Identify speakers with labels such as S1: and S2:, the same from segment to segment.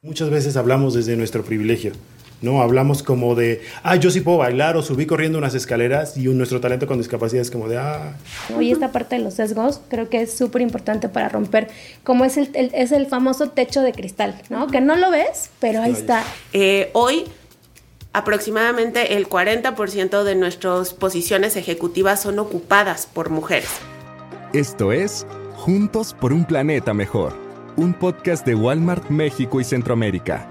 S1: Muchas veces hablamos desde nuestro privilegio. ¿no? Hablamos como de, ah, yo sí puedo bailar o subí corriendo unas escaleras y nuestro talento con discapacidad es como de, ah.
S2: Y esta parte de los sesgos creo que es súper importante para romper, como es el, es el famoso techo de cristal, ¿no? Que no lo ves, pero ahí está.
S3: Eh, hoy aproximadamente el 40% de nuestras posiciones ejecutivas son ocupadas por mujeres.
S4: Esto es Juntos por un Planeta Mejor, un podcast de Walmart México y Centroamérica.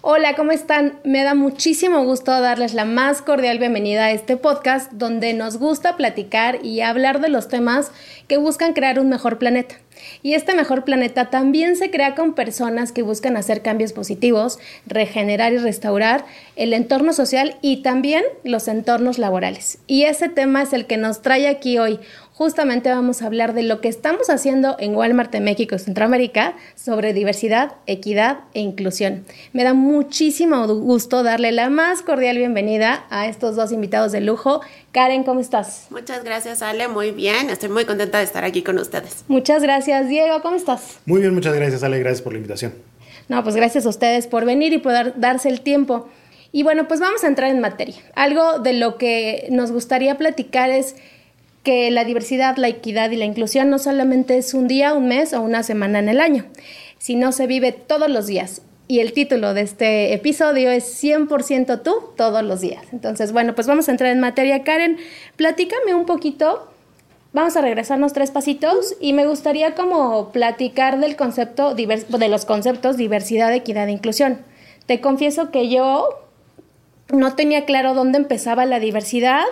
S2: Hola, ¿cómo están? Me da muchísimo gusto darles la más cordial bienvenida a este podcast donde nos gusta platicar y hablar de los temas que buscan crear un mejor planeta. Y este mejor planeta también se crea con personas que buscan hacer cambios positivos, regenerar y restaurar el entorno social y también los entornos laborales. Y ese tema es el que nos trae aquí hoy justamente vamos a hablar de lo que estamos haciendo en Walmart de México y Centroamérica sobre diversidad, equidad e inclusión. Me da muchísimo gusto darle la más cordial bienvenida a estos dos invitados de lujo. Karen, ¿cómo estás?
S3: Muchas gracias, Ale. Muy bien. Estoy muy contenta de estar aquí con ustedes.
S2: Muchas gracias, Diego. ¿Cómo estás?
S1: Muy bien, muchas gracias, Ale. Gracias por la invitación.
S2: No, pues gracias a ustedes por venir y poder darse el tiempo. Y bueno, pues vamos a entrar en materia. Algo de lo que nos gustaría platicar es que la diversidad, la equidad y la inclusión no solamente es un día, un mes o una semana en el año, sino se vive todos los días. Y el título de este episodio es 100% tú todos los días. Entonces, bueno, pues vamos a entrar en materia. Karen, platícame un poquito. Vamos a regresarnos tres pasitos y me gustaría como platicar del concepto, de los conceptos diversidad, equidad e inclusión. Te confieso que yo no tenía claro dónde empezaba la diversidad,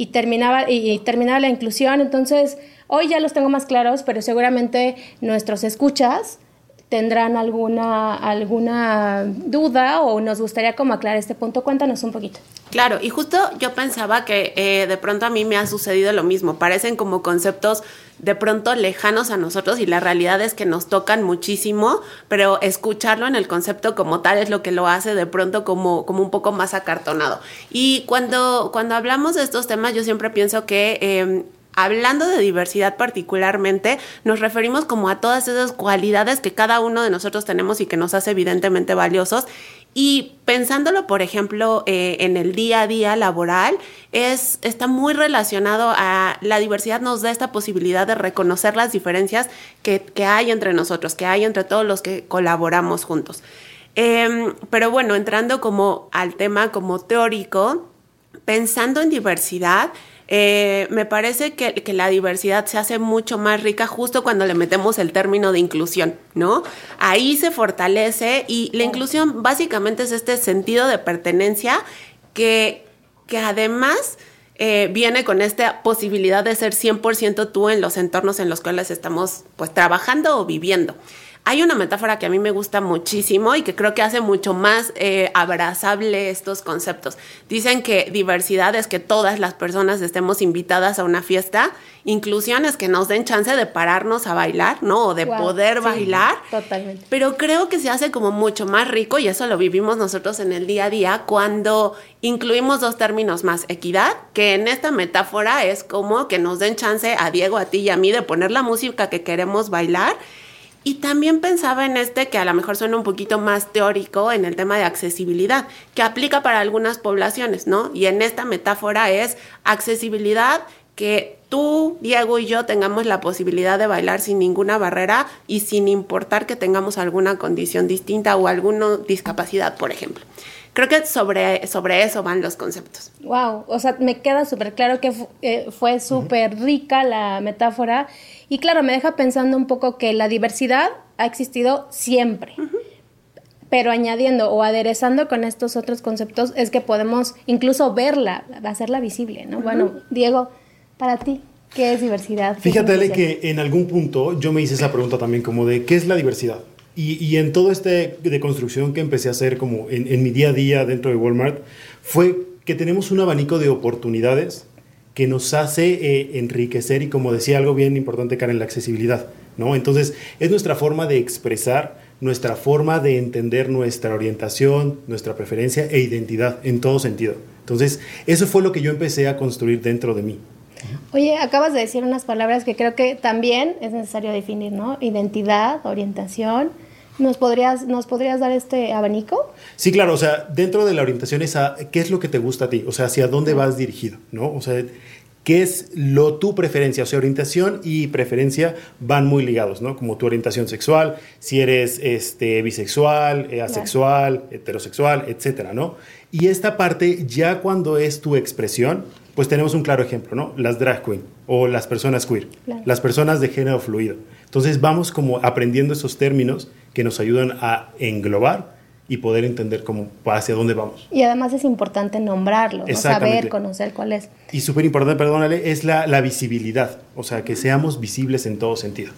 S2: y terminaba, y terminaba la inclusión. Entonces, hoy ya los tengo más claros, pero seguramente nuestros escuchas tendrán alguna, alguna duda o nos gustaría como aclarar este punto. Cuéntanos un poquito.
S3: Claro, y justo yo pensaba que eh, de pronto a mí me ha sucedido lo mismo. Parecen como conceptos de pronto lejanos a nosotros y la realidad es que nos tocan muchísimo, pero escucharlo en el concepto como tal es lo que lo hace de pronto como, como un poco más acartonado. Y cuando, cuando hablamos de estos temas, yo siempre pienso que... Em, hablando de diversidad particularmente, nos referimos como a todas esas cualidades que cada uno de nosotros tenemos y que nos hace evidentemente valiosos. Y pensándolo, por ejemplo, eh, en el día a día laboral, es, está muy relacionado a la diversidad nos da esta posibilidad de reconocer las diferencias que, hay entre nosotros, que hay entre todos los que colaboramos juntos. Em, pero bueno, entrando como al tema como teórico, pensando en diversidad, eh, me parece que, la diversidad se hace mucho más rica justo cuando le metemos el término de inclusión, ¿no? Ahí se fortalece y la inclusión básicamente es este sentido de pertenencia que, que además... Eh, viene con esta posibilidad de ser 100% tú en los entornos en los cuales estamos pues trabajando o viviendo. Hay una metáfora que a mí me gusta muchísimo y que creo que hace mucho más eh, abrazable estos conceptos. Dicen que diversidad es que todas las personas estemos invitadas a una fiesta, inclusión es que nos den chance de pararnos a bailar, ¿no? O de poder bailar.
S2: Totalmente.
S3: Pero creo que se hace como mucho más rico y eso lo vivimos nosotros en el día a día cuando incluimos dos términos más, equidad, que en esta metáfora es como que nos den chance a Diego, a ti y a mí de poner la música que queremos bailar y también pensaba en este que a lo mejor suena un poquito más teórico en el tema de accesibilidad, que aplica para algunas poblaciones, ¿no? Y en esta metáfora es accesibilidad que tú, Diego y yo tengamos la posibilidad de bailar sin ninguna barrera y sin importar que tengamos alguna condición distinta o alguna discapacidad, por ejemplo. Creo que sobre, sobre eso van los conceptos.
S2: Wow, o sea, me queda súper claro que eh, fue súper rica la metáfora y claro, me deja pensando un poco que la diversidad ha existido siempre. Pero añadiendo o aderezando con estos otros conceptos es que podemos incluso verla, hacerla visible, ¿no? Bueno, Diego, para ti, ¿qué es diversidad?
S1: Fíjate, que en algún punto yo me hice esa pregunta también, como de, ¿qué es la diversidad? Y, y en todo este de construcción que empecé a hacer como en, en mi día a día dentro de Walmart, fue que tenemos un abanico de oportunidades que nos hace eh, enriquecer y como decía algo bien importante, Karen, la accesibilidad, ¿no? Entonces, es nuestra forma de expresar, nuestra forma de entender nuestra orientación, nuestra preferencia e identidad en todo sentido. Entonces, eso fue lo que yo empecé a construir dentro de mí.
S2: Oye, acabas de decir unas palabras que creo que también es necesario definir, ¿no? Identidad, orientación. ¿Nos podrías, ¿Nos podrías dar este abanico?
S1: Sí, claro, o sea, dentro de la orientación es a qué es lo que te gusta a ti, o sea, hacia dónde vas dirigido, ¿no? O sea, qué es lo tu preferencia, o sea, orientación y preferencia van muy ligados, ¿no? Como tu orientación sexual, si eres este, bisexual, eh, asexual, heterosexual, etcétera, ¿no? Y esta parte, ya cuando es tu expresión, pues tenemos un claro ejemplo, ¿no? Las drag queen o las personas queer, las personas de género fluido. Entonces vamos como aprendiendo esos términos que nos ayudan a englobar y poder entender cómo hacia dónde vamos.
S2: Y además es importante nombrarlo, saber, conocer cuál es.
S1: Y súper importante, perdónale, es la, la visibilidad, o sea, que seamos visibles en todo sentido.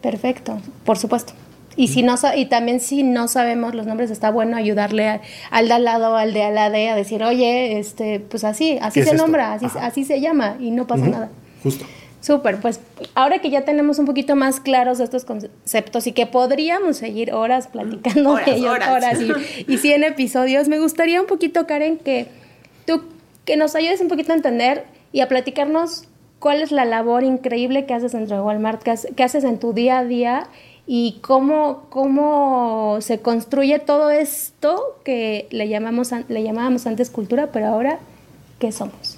S2: Perfecto, por supuesto. Y, si no, y también si no sabemos los nombres, está bueno ayudarle al de al lado, al de al lado, a decir, oye, este, pues así, así se nombra, así, así, se llama y no pasa nada.
S1: Justo.
S2: Súper, pues ahora que ya tenemos un poquito más claros estos conceptos y que podríamos seguir horas platicando de ellos, horas, y, y 100 episodios, me gustaría un poquito, Karen, que tú que nos ayudes un poquito a entender y a platicarnos cuál es la labor increíble que haces dentro de Walmart, qué haces en tu día a día y cómo, cómo se construye todo esto que le, llamamos, le llamábamos antes cultura, pero ahora, ¿qué somos?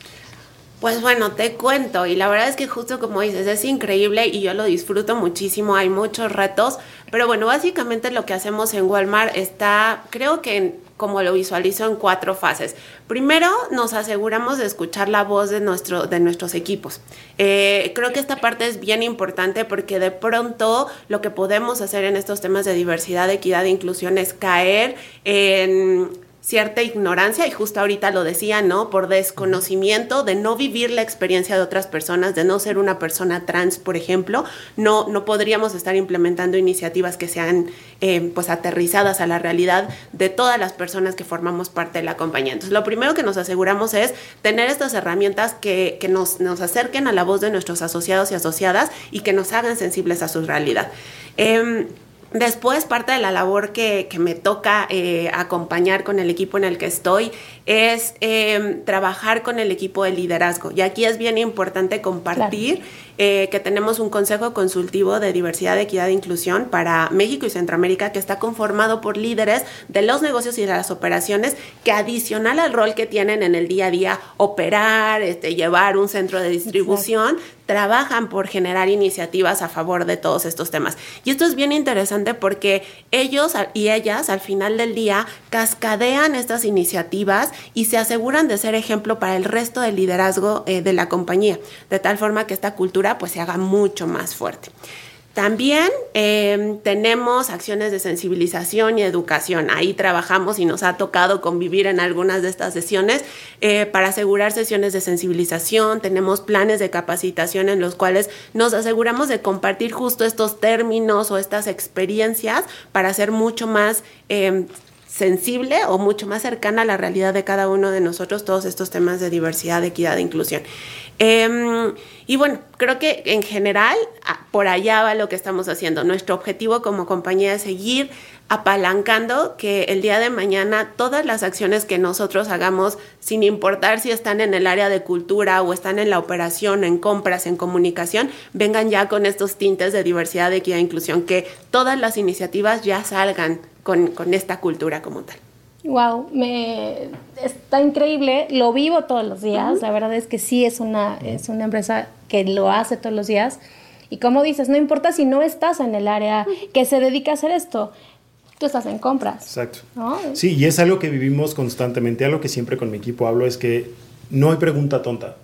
S3: Pues bueno, te cuento y la verdad es que justo como dices, es increíble y yo lo disfruto muchísimo, hay muchos retos, pero bueno, básicamente lo que hacemos en Walmart está, creo que como lo visualizo en cuatro fases. Primero, nos aseguramos de escuchar la voz de, nuestro, de nuestros equipos. Eh, creo que esta parte es bien importante porque de pronto lo que podemos hacer en estos temas de diversidad, equidad e inclusión es caer en cierta ignorancia, y justo ahorita lo decía, ¿no? Por desconocimiento de no vivir la experiencia de otras personas, de no ser una persona trans, por ejemplo, no, no podríamos estar implementando iniciativas que sean eh, pues aterrizadas a la realidad de todas las personas que formamos parte de la compañía. Entonces, lo primero que nos aseguramos es tener estas herramientas que, que nos, nos acerquen a la voz de nuestros asociados y asociadas y que nos hagan sensibles a su realidad. Eh, Después, parte de la labor que, me toca eh, acompañar con el equipo en el que estoy es em, trabajar con el equipo de liderazgo. Y aquí es bien importante compartir eh, que tenemos un consejo consultivo de diversidad, equidad e inclusión para México y Centroamérica que está conformado por líderes de los negocios y de las operaciones que adicional al rol que tienen en el día a día, operar, este, llevar un centro de distribución, trabajan por generar iniciativas a favor de todos estos temas. Y esto es bien interesante porque ellos y ellas al final del día cascadean estas iniciativas y se aseguran de ser ejemplo para el resto del liderazgo eh, de la compañía, de tal forma que esta cultura pues se haga mucho más fuerte. También em, tenemos acciones de sensibilización y educación. Ahí trabajamos y nos ha tocado convivir en algunas de estas sesiones eh, para asegurar sesiones de sensibilización. Tenemos planes de capacitación en los cuales nos aseguramos de compartir justo estos términos o estas experiencias para ser mucho más em, sensible o mucho más cercana a la realidad de cada uno de nosotros todos estos temas de diversidad, equidad e inclusión. Em, y bueno, creo que en general por allá va lo que estamos haciendo. Nuestro objetivo como compañía es seguir apalancando que el día de mañana todas las acciones que nosotros hagamos, sin importar si están en el área de cultura o están en la operación, en compras, en comunicación, vengan ya con estos tintes de diversidad, equidad e inclusión, que todas las iniciativas ya salgan con, con esta cultura como tal.
S2: Wow, me está increíble, lo vivo todos los días, la verdad es que sí es una, es una empresa que lo hace todos los días. Y como dices, no importa si no estás en el área que se dedica a hacer esto, tú estás en compras.
S1: Exacto. Sí, y es algo que vivimos constantemente, algo que siempre con mi equipo hablo es que no hay pregunta tonta.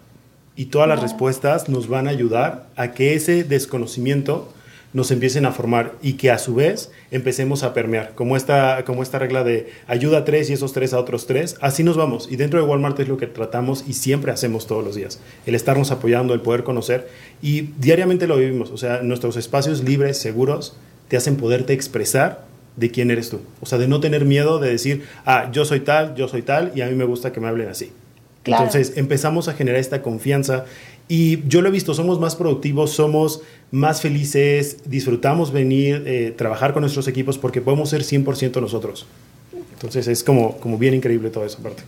S1: Y todas las respuestas nos van a ayudar a que ese desconocimiento nos empiecen a formar y que a su vez empecemos a permear, como esta, como esta regla de ayuda a tres y esos tres a otros tres, así nos vamos. Y dentro de Walmart es lo que tratamos y siempre hacemos todos los días, el estarnos apoyando, el poder conocer y diariamente lo vivimos, o sea, nuestros espacios libres, seguros, te hacen poderte expresar de quién eres tú, o sea, de no tener miedo de decir, ah, yo soy tal, yo soy tal y a mí me gusta que me hablen así. Entonces empezamos a generar esta confianza y yo lo he visto, somos más productivos, somos más felices, disfrutamos venir, eh, trabajar con nuestros equipos porque podemos ser 100% nosotros. Entonces es como, como bien increíble toda esa parte.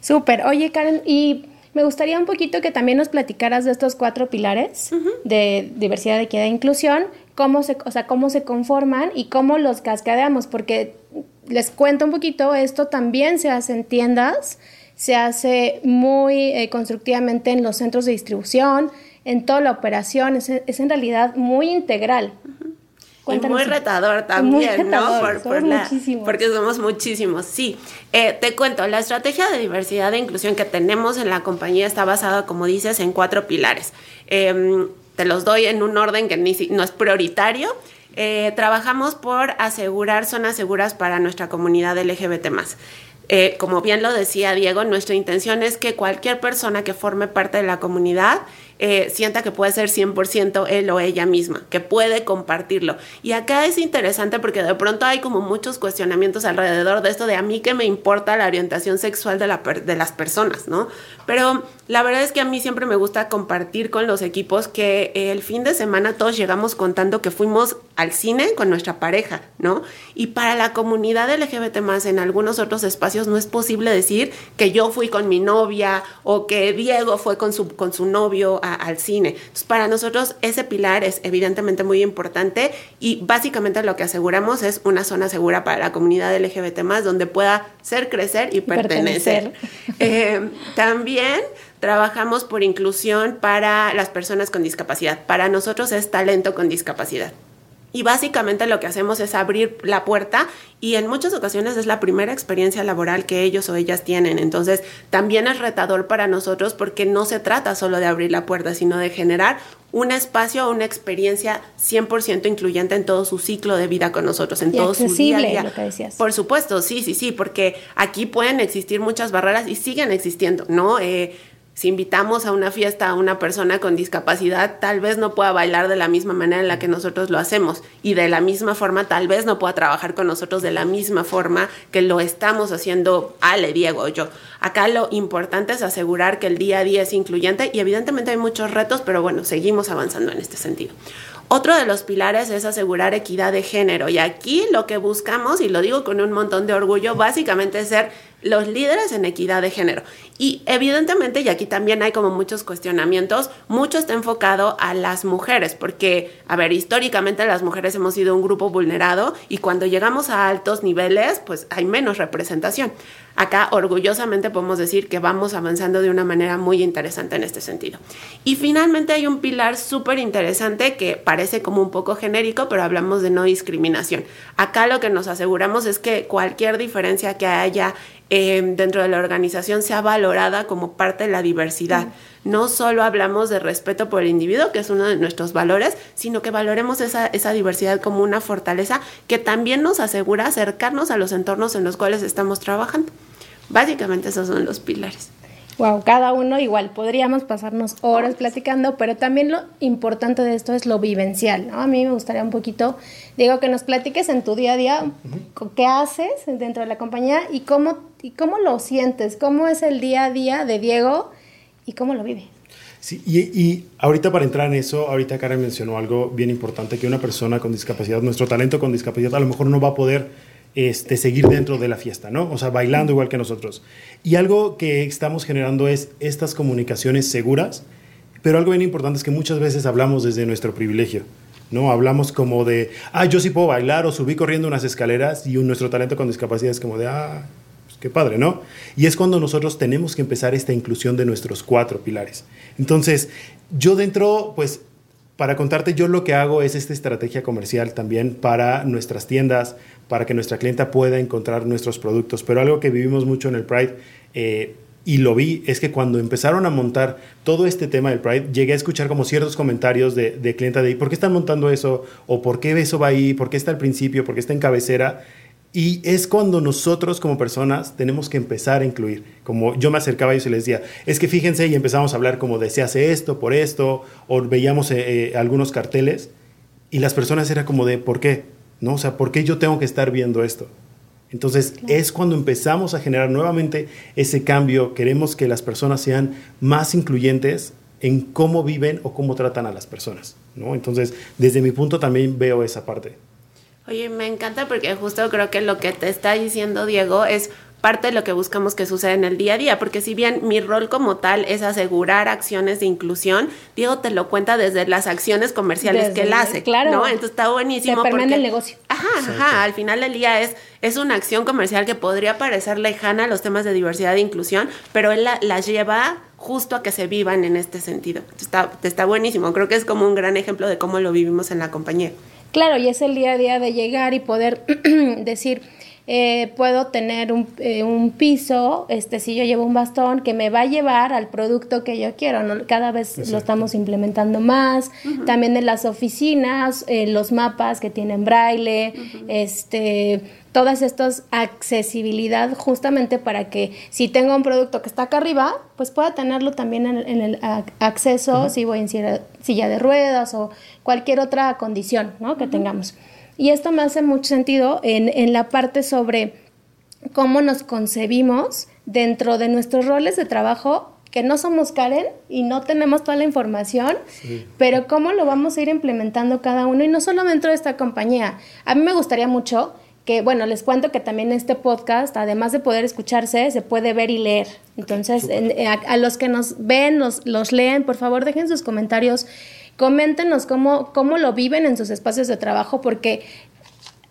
S2: Súper. Oye, Karen, y me gustaría un poquito que también nos platicaras de estos cuatro pilares de diversidad, equidad e inclusión, cómo se, o sea, cómo se conforman y cómo los cascadeamos, porque les cuento un poquito, esto también se hace en tiendas, se hace muy eh, constructivamente en los centros de distribución, en toda la operación, es, en realidad muy integral.
S3: Y muy retador también, ¿no? porque somos muchísimos, sí. Eh, te cuento, la estrategia de diversidad e inclusión que tenemos en la compañía está basada, como dices, en cuatro pilares. Em, te los doy en un orden que ni, no es prioritario. Eh, trabajamos por asegurar zonas seguras para nuestra comunidad LGBT. Eh, como bien lo decía Diego, nuestra intención es que cualquier persona que forme parte de la comunidad eh, sienta que puede ser 100% él o ella misma, que puede compartirlo. Y acá es interesante porque de pronto hay como muchos cuestionamientos alrededor de esto de a mí que me importa la orientación sexual de, la de las personas, ¿no? Pero la verdad es que a mí siempre me gusta compartir con los equipos que el fin de semana todos llegamos contando que fuimos al cine con nuestra pareja, ¿no? Y para la comunidad LGBT más en algunos otros espacios no es posible decir que yo fui con mi novia o que Diego fue con su, con su novio al cine. Entonces, para nosotros ese pilar es evidentemente muy importante y básicamente lo que aseguramos es una zona segura para la comunidad LGBT más donde pueda ser, crecer y pertenecer. Eh, también trabajamos por inclusión para las personas con discapacidad. Para nosotros es talento con discapacidad. Y básicamente lo que hacemos es abrir la puerta y en muchas ocasiones es la primera experiencia laboral que ellos o ellas tienen. Entonces también es retador para nosotros porque no se trata solo de abrir la puerta, sino de generar un espacio o una experiencia 100% incluyente en todo su ciclo de vida con nosotros, en todo su día a día. Por supuesto, sí, sí, sí, porque aquí pueden existir muchas barreras y siguen existiendo, ¿no? Eh, si invitamos a una fiesta a una persona con discapacidad, tal vez no pueda bailar de la misma manera en la que nosotros lo hacemos y de la misma forma tal vez no pueda trabajar con nosotros de la misma forma que lo estamos haciendo Ale, Diego o yo. Acá lo importante es asegurar que el día a día es incluyente y evidentemente hay muchos retos, pero bueno, seguimos avanzando en este sentido. Otro de los pilares es asegurar equidad de género y aquí lo que buscamos, y lo digo con un montón de orgullo, básicamente es ser los líderes en equidad de género. Y evidentemente, y aquí también hay como muchos cuestionamientos, mucho está enfocado a las mujeres, porque, a ver, históricamente las mujeres hemos sido un grupo vulnerado y cuando llegamos a altos niveles, pues hay menos representación. Acá orgullosamente podemos decir que vamos avanzando de una manera muy interesante en este sentido. Y finalmente hay un pilar súper interesante que parece como un poco genérico, pero hablamos de no discriminación. Acá lo que nos aseguramos es que cualquier diferencia que haya Em, dentro de la organización sea valorada como parte de la diversidad. No solo hablamos de respeto por el individuo, que es uno de nuestros valores, sino que valoremos esa, esa diversidad como una fortaleza que también nos asegura acercarnos a los entornos en los cuales estamos trabajando. Básicamente esos son los pilares.
S2: Wow, cada uno igual, podríamos pasarnos horas platicando, pero también lo importante de esto es lo vivencial, ¿no? A mí me gustaría un poquito, digo, que nos platiques en tu día a día, qué haces dentro de la compañía y cómo, y cómo lo sientes, cómo es el día a día de Diego y cómo lo vive.
S1: Sí, y, y, ahorita para entrar en eso, ahorita Karen mencionó algo bien importante, que una persona con discapacidad, nuestro talento con discapacidad a lo mejor no va a poder este, seguir dentro de la fiesta, ¿no? O sea, bailando igual que nosotros. Y algo que estamos generando es estas comunicaciones seguras, pero algo bien importante es que muchas veces hablamos desde nuestro privilegio. ¿no? Hablamos como de, ah, yo sí puedo bailar o subí corriendo unas escaleras y nuestro talento con discapacidad es como de, ah, pues qué padre, ¿no? Y es cuando nosotros tenemos que empezar esta inclusión de nuestros cuatro pilares. Entonces, yo dentro, pues, para contarte, yo lo que hago es esta estrategia comercial también para nuestras tiendas, para que nuestra clienta pueda encontrar nuestros productos. Pero algo que vivimos mucho en el Pride, eh, y lo vi, es que cuando empezaron a montar todo este tema del Pride, llegué a escuchar como ciertos comentarios de, clienta de, ¿por qué están montando eso? ¿O por qué eso va ahí? ¿Por qué está al principio? ¿Por qué está en cabecera? Y es cuando nosotros como personas tenemos que empezar a incluir. Como yo me acercaba a ellos y les decía, es que fíjense y empezamos a hablar como de se hace esto, por esto, o veíamos eh, eh, algunos carteles y las personas era como de, ¿por qué? ¿No? O sea, ¿por qué yo tengo que estar viendo esto? Entonces es cuando empezamos a generar nuevamente ese cambio, queremos que las personas sean más incluyentes en cómo viven o cómo tratan a las personas, ¿no? Entonces, desde mi punto también veo esa parte.
S3: Oye, me encanta porque justo creo que lo que te está diciendo Diego es parte de lo que buscamos que suceda en el día a día, porque si bien mi rol como tal es asegurar acciones de inclusión, Diego te lo cuenta desde las acciones comerciales que él hace, claro. ¿no? Entonces está buenísimo.
S2: Se porque, el negocio.
S3: Ajá, ajá, al final del día es, es una acción comercial que podría parecer lejana a los temas de diversidad e inclusión, pero él la, las lleva justo a que se vivan en este sentido. Está, está buenísimo, creo que es como un gran ejemplo de cómo lo vivimos en la compañía.
S2: Claro, y es el día a día de llegar y poder decir, eh, puedo tener un, eh, un, piso, este, si yo llevo un bastón, que me va a llevar al producto que yo quiero. ¿no? Cada vez lo estamos implementando más. También en las oficinas, eh, los mapas que tienen braille, este todas estas accesibilidad justamente para que si tengo un producto que está acá arriba, pues pueda tenerlo también en, el acceso, si voy en silla, de ruedas o cualquier otra condición ¿no? que tengamos. Y esto me hace mucho sentido en, en la parte sobre cómo nos concebimos dentro de nuestros roles de trabajo que no somos Karen y no tenemos toda la información, pero cómo lo vamos a ir implementando cada uno y no solo dentro de esta compañía. A mí me gustaría mucho que, bueno, les cuento que también este podcast, además de poder escucharse, se puede ver y leer. Entonces, a, los que nos ven, los, los leen, por favor, dejen sus comentarios, coméntenos cómo, cómo lo viven en sus espacios de trabajo, porque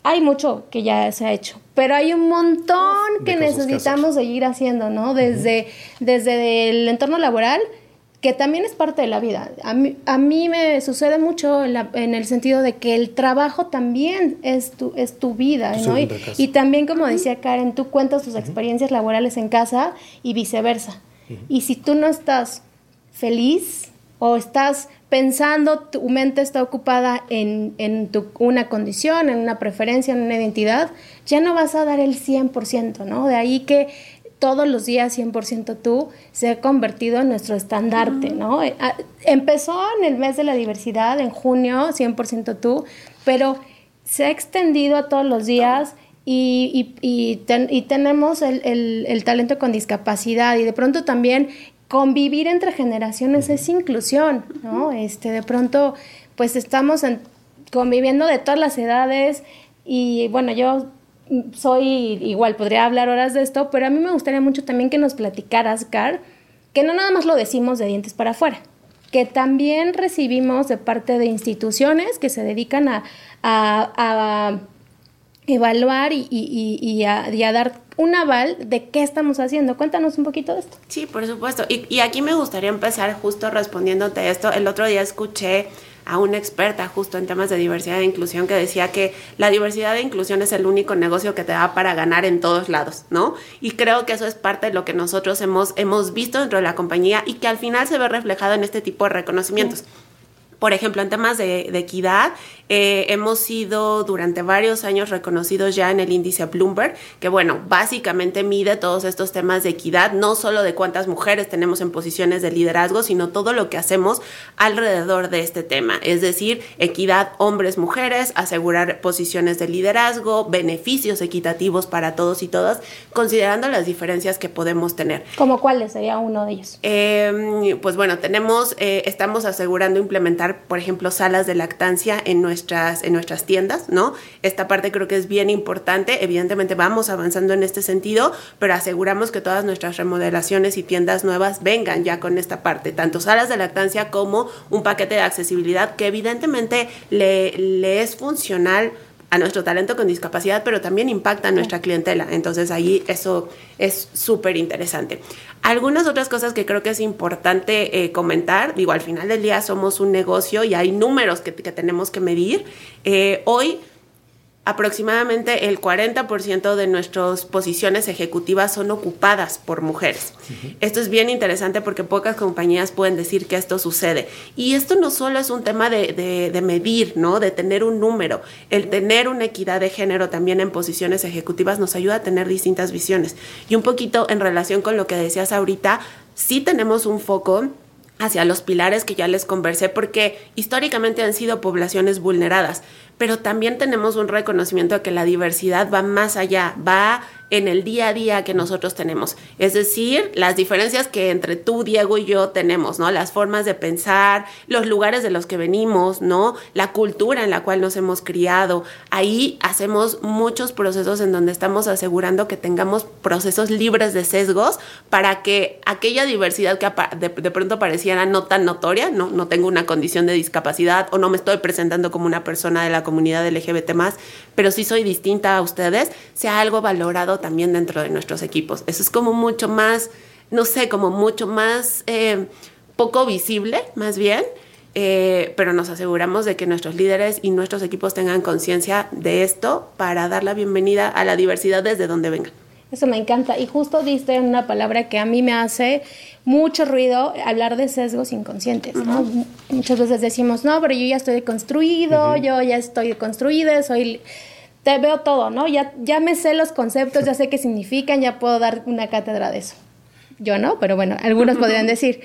S2: hay mucho que ya se ha hecho, pero hay un montón que necesitamos seguir haciendo, ¿no? Desde, desde el entorno laboral que también es parte de la vida. A mí, a mí me sucede mucho en, el sentido de que el trabajo también es tu, es tu vida, ¿no? Y, también, como decía Karen, tú cuentas tus experiencias laborales en casa y viceversa. Y si tú no estás feliz o estás pensando, tu mente está ocupada en, en tu, una condición, en una preferencia, en una identidad, ya no vas a dar el 100%, ¿no? De ahí que todos los días 100% tú se ha convertido en nuestro estandarte, ¿no? Eh, ah, empezó en el mes de la diversidad, en junio, 100% tú, pero se ha extendido a todos los días y, y, y, tenemos el, el, el, talento con discapacidad y de pronto también convivir entre generaciones es inclusión, ¿no? Este, de pronto, pues estamos conviviendo de todas las edades y bueno, yo soy igual, podría hablar horas de esto, pero a mí me gustaría mucho también que nos platicaras, Car, que no nada más lo decimos de dientes para afuera, que también recibimos de parte de instituciones que se dedican a, a, evaluar y, y, y, a, y, a, dar un aval de qué estamos haciendo. Cuéntanos un poquito de esto.
S3: Sí, por supuesto. Y, aquí me gustaría empezar justo respondiéndote esto. El otro día escuché a una experta justo en temas de diversidad e inclusión que decía que la diversidad e inclusión es el único negocio que te da para ganar en todos lados, ¿no? Y creo que eso es parte de lo que nosotros hemos, hemos visto dentro de la compañía y que al final se ve reflejado en este tipo de reconocimientos. Por ejemplo, en temas de, equidad, eh, hemos sido durante varios años reconocidos ya en el índice Bloomberg, que bueno, básicamente mide todos estos temas de equidad, no solo de cuántas mujeres tenemos en posiciones de liderazgo, sino todo lo que hacemos alrededor de este tema. Es decir, equidad hombres-mujeres, asegurar posiciones de liderazgo, beneficios equitativos para todos y todas, considerando las diferencias que podemos tener.
S2: ¿Como cuáles sería uno de ellos?
S3: Em, pues bueno, tenemos, eh, estamos asegurando implementar por ejemplo, salas de lactancia en nuestras, en nuestras tiendas, ¿no? Esta parte creo que es bien importante. Evidentemente vamos avanzando en este sentido, pero aseguramos que todas nuestras remodelaciones y tiendas nuevas vengan ya con esta parte, tanto salas de lactancia como un paquete de accesibilidad que evidentemente le, le es funcional a nuestro talento con discapacidad, pero también impacta a nuestra clientela. Entonces ahí eso es súper interesante. Algunas otras cosas que creo que es importante eh, comentar, digo, al final del día somos un negocio y hay números que, que tenemos que medir. Eh, hoy aproximadamente el 40% de nuestras posiciones ejecutivas son ocupadas por mujeres. Esto es bien interesante porque pocas compañías pueden decir que esto sucede. Y esto no solo es un tema de, de, medir, ¿no? De tener un número. El tener una equidad de género también en posiciones ejecutivas nos ayuda a tener distintas visiones. Y un poquito en relación con lo que decías ahorita, sí tenemos un foco hacia los pilares que ya les conversé porque históricamente han sido poblaciones vulneradas pero también tenemos un reconocimiento de que la diversidad va más allá, va en el día a día que nosotros tenemos. Es decir, las diferencias que entre tú, Diego y yo tenemos, ¿no? Las formas de pensar, los lugares de los que venimos, ¿no? La cultura en la cual nos hemos criado. Ahí hacemos muchos procesos en donde estamos asegurando que tengamos procesos libres de sesgos para que aquella diversidad que de, de pronto pareciera no tan notoria, ¿no? No tengo una condición de discapacidad o no me estoy presentando como una persona de la comunidad LGBT más, pero sí soy distinta a ustedes, sea algo valorado también dentro de nuestros equipos. Eso es como mucho más, no sé, como mucho más eh, poco visible, más bien. Eh, pero nos aseguramos de que nuestros líderes y nuestros equipos tengan conciencia de esto para dar la bienvenida a la diversidad desde donde vengan.
S2: Eso me encanta. Y justo diste una palabra que a mí me hace mucho ruido, hablar de sesgos inconscientes. Muchas veces decimos, no, pero yo ya estoy construido, yo ya estoy construida, soy te veo todo, ¿no? Ya, ya me sé los conceptos, ya sé qué significan, ya puedo dar una cátedra de eso. Yo no, pero bueno, algunos podrían decir.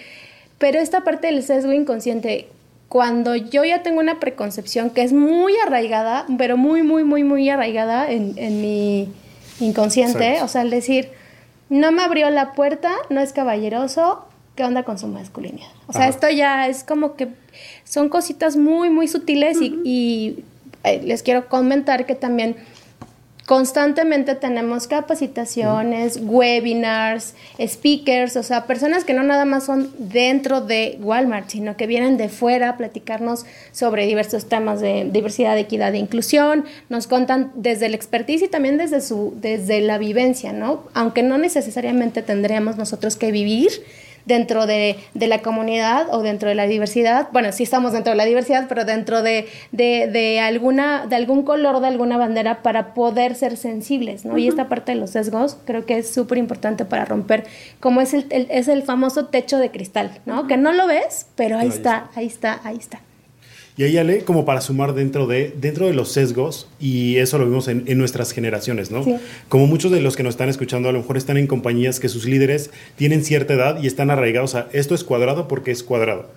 S2: Pero esta parte del sesgo inconsciente, cuando yo ya tengo una preconcepción que es muy arraigada, pero muy, muy, muy, muy arraigada en, mi inconsciente, o sea, el decir, no me abrió la puerta, no es caballeroso, ¿qué onda con su masculinidad? O sea, esto ya es como que son cositas muy, muy sutiles y les quiero comentar que también constantemente tenemos capacitaciones, webinars, speakers, o sea, personas que no nada más son dentro de Walmart, sino que vienen de fuera a platicarnos sobre diversos temas de diversidad, equidad e inclusión, nos contan desde el expertise y también desde su desde la vivencia, ¿no? Aunque no necesariamente tendríamos nosotros que vivir dentro de, de, la comunidad o dentro de la diversidad. Bueno, sí estamos dentro de la diversidad, pero dentro de, de, de alguna, de algún color de alguna bandera para poder ser sensibles, ¿no? Y esta parte de los sesgos creo que es súper importante para romper, como es el, es el famoso techo de cristal, ¿no? Que no lo ves, pero ahí, está, ahí está, ahí está.
S1: Y ahí, Ale, como para sumar dentro de, dentro de los sesgos, y eso lo vimos en, nuestras generaciones, ¿no? Como muchos de los que nos están escuchando, a lo mejor están en compañías que sus líderes tienen cierta edad y están arraigados a esto es cuadrado porque es cuadrado.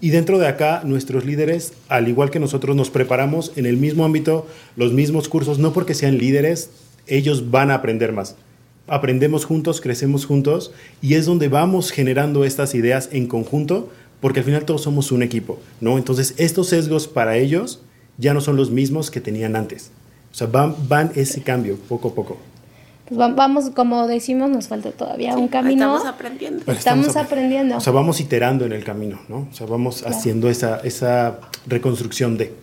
S1: Y dentro de acá, nuestros líderes, al igual que nosotros, nos preparamos en el mismo ámbito, los mismos cursos, no porque sean líderes, ellos van a aprender más. Aprendemos juntos, crecemos juntos, y es donde vamos generando estas ideas en conjunto porque al final todos somos un equipo, ¿no? Entonces, estos sesgos para ellos ya no son los mismos que tenían antes. O sea, van, van ese cambio poco a poco.
S2: Pues vamos, como decimos, nos falta todavía un camino.
S3: Estamos aprendiendo.
S2: Estamos, aprendiendo.
S1: O sea, vamos iterando en el camino, ¿no? O sea, vamos haciendo esa, esa reconstrucción de.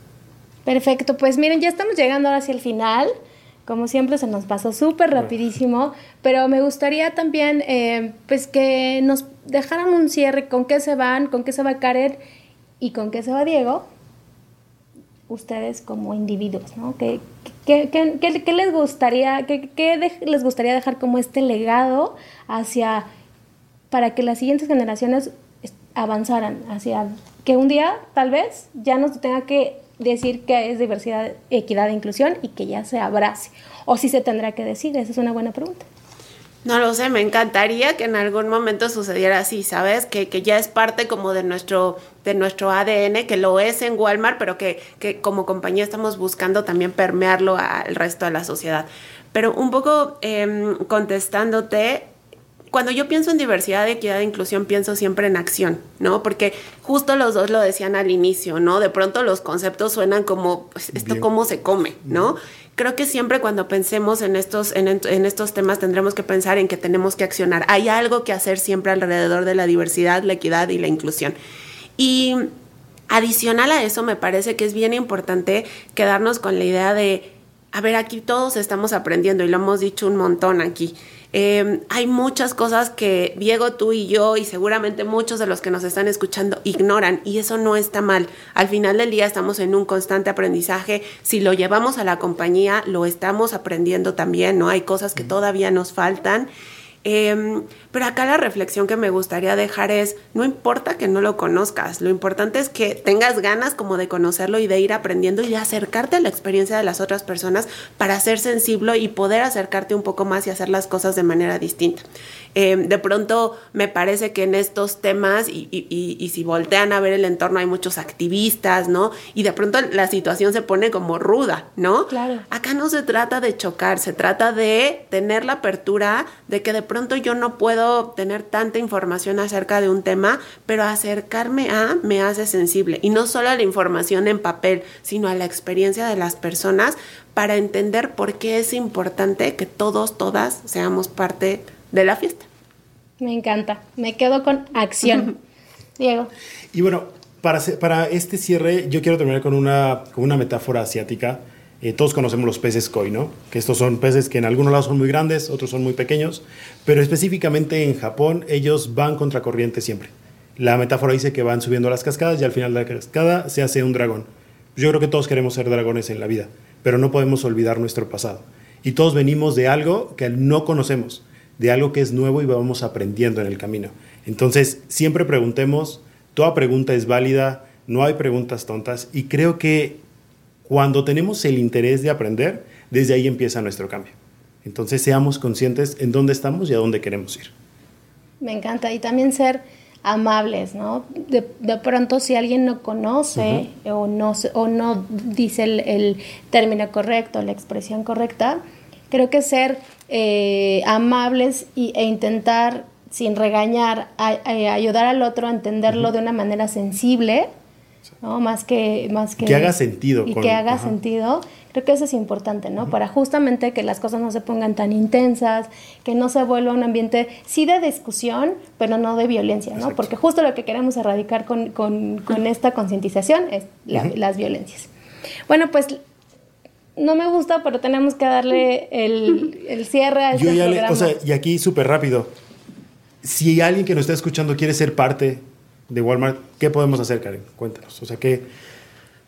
S2: Perfecto, pues miren, ya estamos llegando ahora hacia el final. Como siempre se nos pasó súper rapidísimo, pero me gustaría también eh, pues que nos dejaran un cierre. Con qué se van, con qué se va Karen y con qué se va Diego, ustedes como individuos, ¿no? ¿Qué, qué, les gustaría, qué, les gustaría dejar como este legado hacia, para que las siguientes generaciones avanzaran hacia que un día tal vez ya no se tenga que decir que es diversidad, equidad e inclusión y que ya se abrace. O si se tendrá que decir, esa es una buena pregunta.
S3: No lo sé, me encantaría que en algún momento sucediera así, ¿sabes? Que, que, ya es parte como de nuestro, de nuestro ADN, que lo es en Walmart, pero que, que como compañía estamos buscando también permearlo al resto de la sociedad. Pero un poco em, contestándote, cuando yo pienso en diversidad, equidad e inclusión, pienso siempre en acción, ¿no? Porque justo los dos lo decían al inicio, ¿no? De pronto los conceptos suenan como, pues, ¿esto cómo se come, ¿no? Creo que siempre cuando pensemos en estos, en, en, estos temas tendremos que pensar en que tenemos que accionar. Hay algo que hacer siempre alrededor de la diversidad, la equidad y la inclusión. Y adicional a eso, me parece que es bien importante quedarnos con la idea de, a ver, aquí todos estamos aprendiendo y lo hemos dicho un montón aquí. Em, hay muchas cosas que Diego, tú y yo y seguramente muchos de los que nos están escuchando ignoran y eso no está mal. Al final del día estamos en un constante aprendizaje. Si lo llevamos a la compañía, lo estamos aprendiendo también, ¿no? Hay cosas que todavía nos faltan. Em, pero acá la reflexión que me gustaría dejar es, no importa que no lo conozcas, lo importante es que tengas ganas como de conocerlo y de ir aprendiendo y de acercarte a la experiencia de las otras personas para ser sensible y poder acercarte un poco más y hacer las cosas de manera distinta. Em, de pronto me parece que en estos temas, y, y, si voltean a ver el entorno, hay muchos activistas, ¿no? Y de pronto la situación se pone como ruda, ¿no?
S2: Claro.
S3: Acá no se trata de chocar, se trata de tener la apertura de que de pronto yo no puedo tener tanta información acerca de un tema, pero acercarme a me hace sensible. Y no solo a la información en papel, sino a la experiencia de las personas para entender por qué es importante que todos, todas seamos parte de la fiesta.
S2: Me encanta. Me quedo con acción. Diego.
S1: Y bueno, para, para este cierre, yo quiero terminar con una, con una metáfora asiática. Eh, todos conocemos los peces koi, ¿no? Que estos son peces que en algunos lados son muy grandes, otros son muy pequeños, pero específicamente en Japón ellos van contra corriente siempre. La metáfora dice que van subiendo las cascadas y al final de la cascada se hace un dragón. Yo creo que todos queremos ser dragones en la vida, pero no podemos olvidar nuestro pasado. Y todos venimos de algo que no conocemos de algo que es nuevo y vamos aprendiendo en el camino. Entonces, siempre preguntemos, toda pregunta es válida, no hay preguntas tontas y creo que cuando tenemos el interés de aprender, desde ahí empieza nuestro cambio. Entonces, seamos conscientes en dónde estamos y a dónde queremos ir.
S2: Me encanta. Y también ser amables, ¿no? De, pronto si alguien no conoce o, no, o no dice el, el, término correcto, la expresión correcta, creo que ser eh, amables y, e intentar, sin regañar, ayudar al otro a entenderlo de una manera sensible, ¿no? Más que... Más que,
S1: que haga sentido.
S2: Y que haga sentido. Creo que eso es importante, ¿no? Para justamente que las cosas no se pongan tan intensas, que no se vuelva un ambiente, sí de discusión, pero no de violencia, ¿no? Porque justo lo que queremos erradicar con, con, con esta concientización es las violencias. Bueno, pues no me gusta, pero tenemos que darle el, cierre a este programa.
S1: o sea, y aquí súper rápido. Si alguien que nos está escuchando quiere ser parte de Walmart, ¿qué podemos hacer, Karen? Cuéntanos. O sea, ¿qué,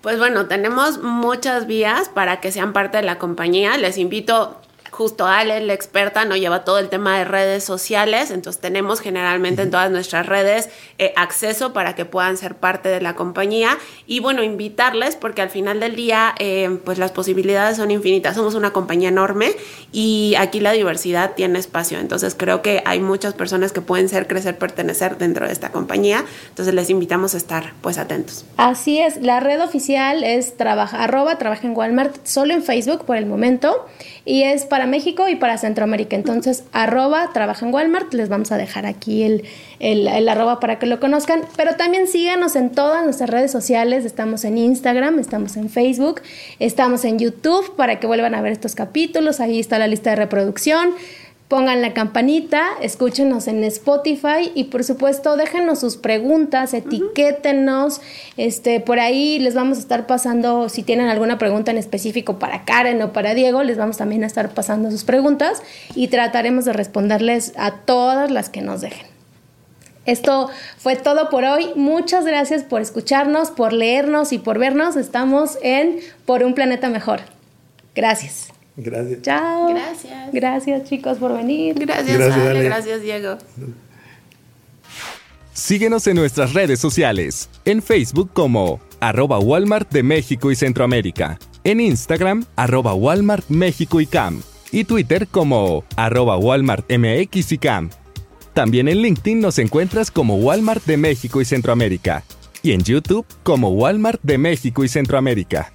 S3: pues bueno, tenemos muchas vías para que sean parte de la compañía. Les invito justo Ale, la experta, nos lleva todo el tema de redes sociales, entonces tenemos generalmente en todas nuestras redes eh, acceso para que puedan ser parte de la compañía. Y bueno, invitarles porque al final del día eh, pues las posibilidades son infinitas, somos una compañía enorme y aquí la diversidad tiene espacio, entonces creo que hay muchas personas que pueden ser, crecer, pertenecer dentro de esta compañía, entonces les invitamos a estar pues atentos.
S2: Así es, la red oficial es trabaja, arroba trabaja en Walmart solo en Facebook por el momento. Y es para México y para Centroamérica. Entonces, arroba trabaja en Walmart, les vamos a dejar aquí el, el, arroba para que lo conozcan, pero también síganos en todas nuestras redes sociales, estamos en Instagram, estamos en Facebook, estamos en YouTube para que vuelvan a ver estos capítulos, ahí está la lista de reproducción pongan la campanita, escúchenos en Spotify y por supuesto déjenos sus preguntas, etiquétenos, este, por ahí les vamos a estar pasando, si tienen alguna pregunta en específico para Karen o para Diego, les vamos también a estar pasando sus preguntas y trataremos de responderles a todas las que nos dejen. Esto fue todo por hoy. Muchas gracias por escucharnos, por leernos y por vernos. Estamos en Por un Planeta Mejor. Gracias.
S1: Gracias.
S2: Chao.
S3: Gracias.
S2: Gracias chicos por venir.
S3: Gracias, gracias, gracias Diego.
S4: Síguenos en nuestras redes sociales. En Facebook como arroba Walmart de México y Centroamérica. En Instagram arroba Walmart México y Cam. Y Twitter como arroba Walmart MX y Cam. También en LinkedIn nos encuentras como Walmart de México y Centroamérica. Y en YouTube como Walmart de México y Centroamérica.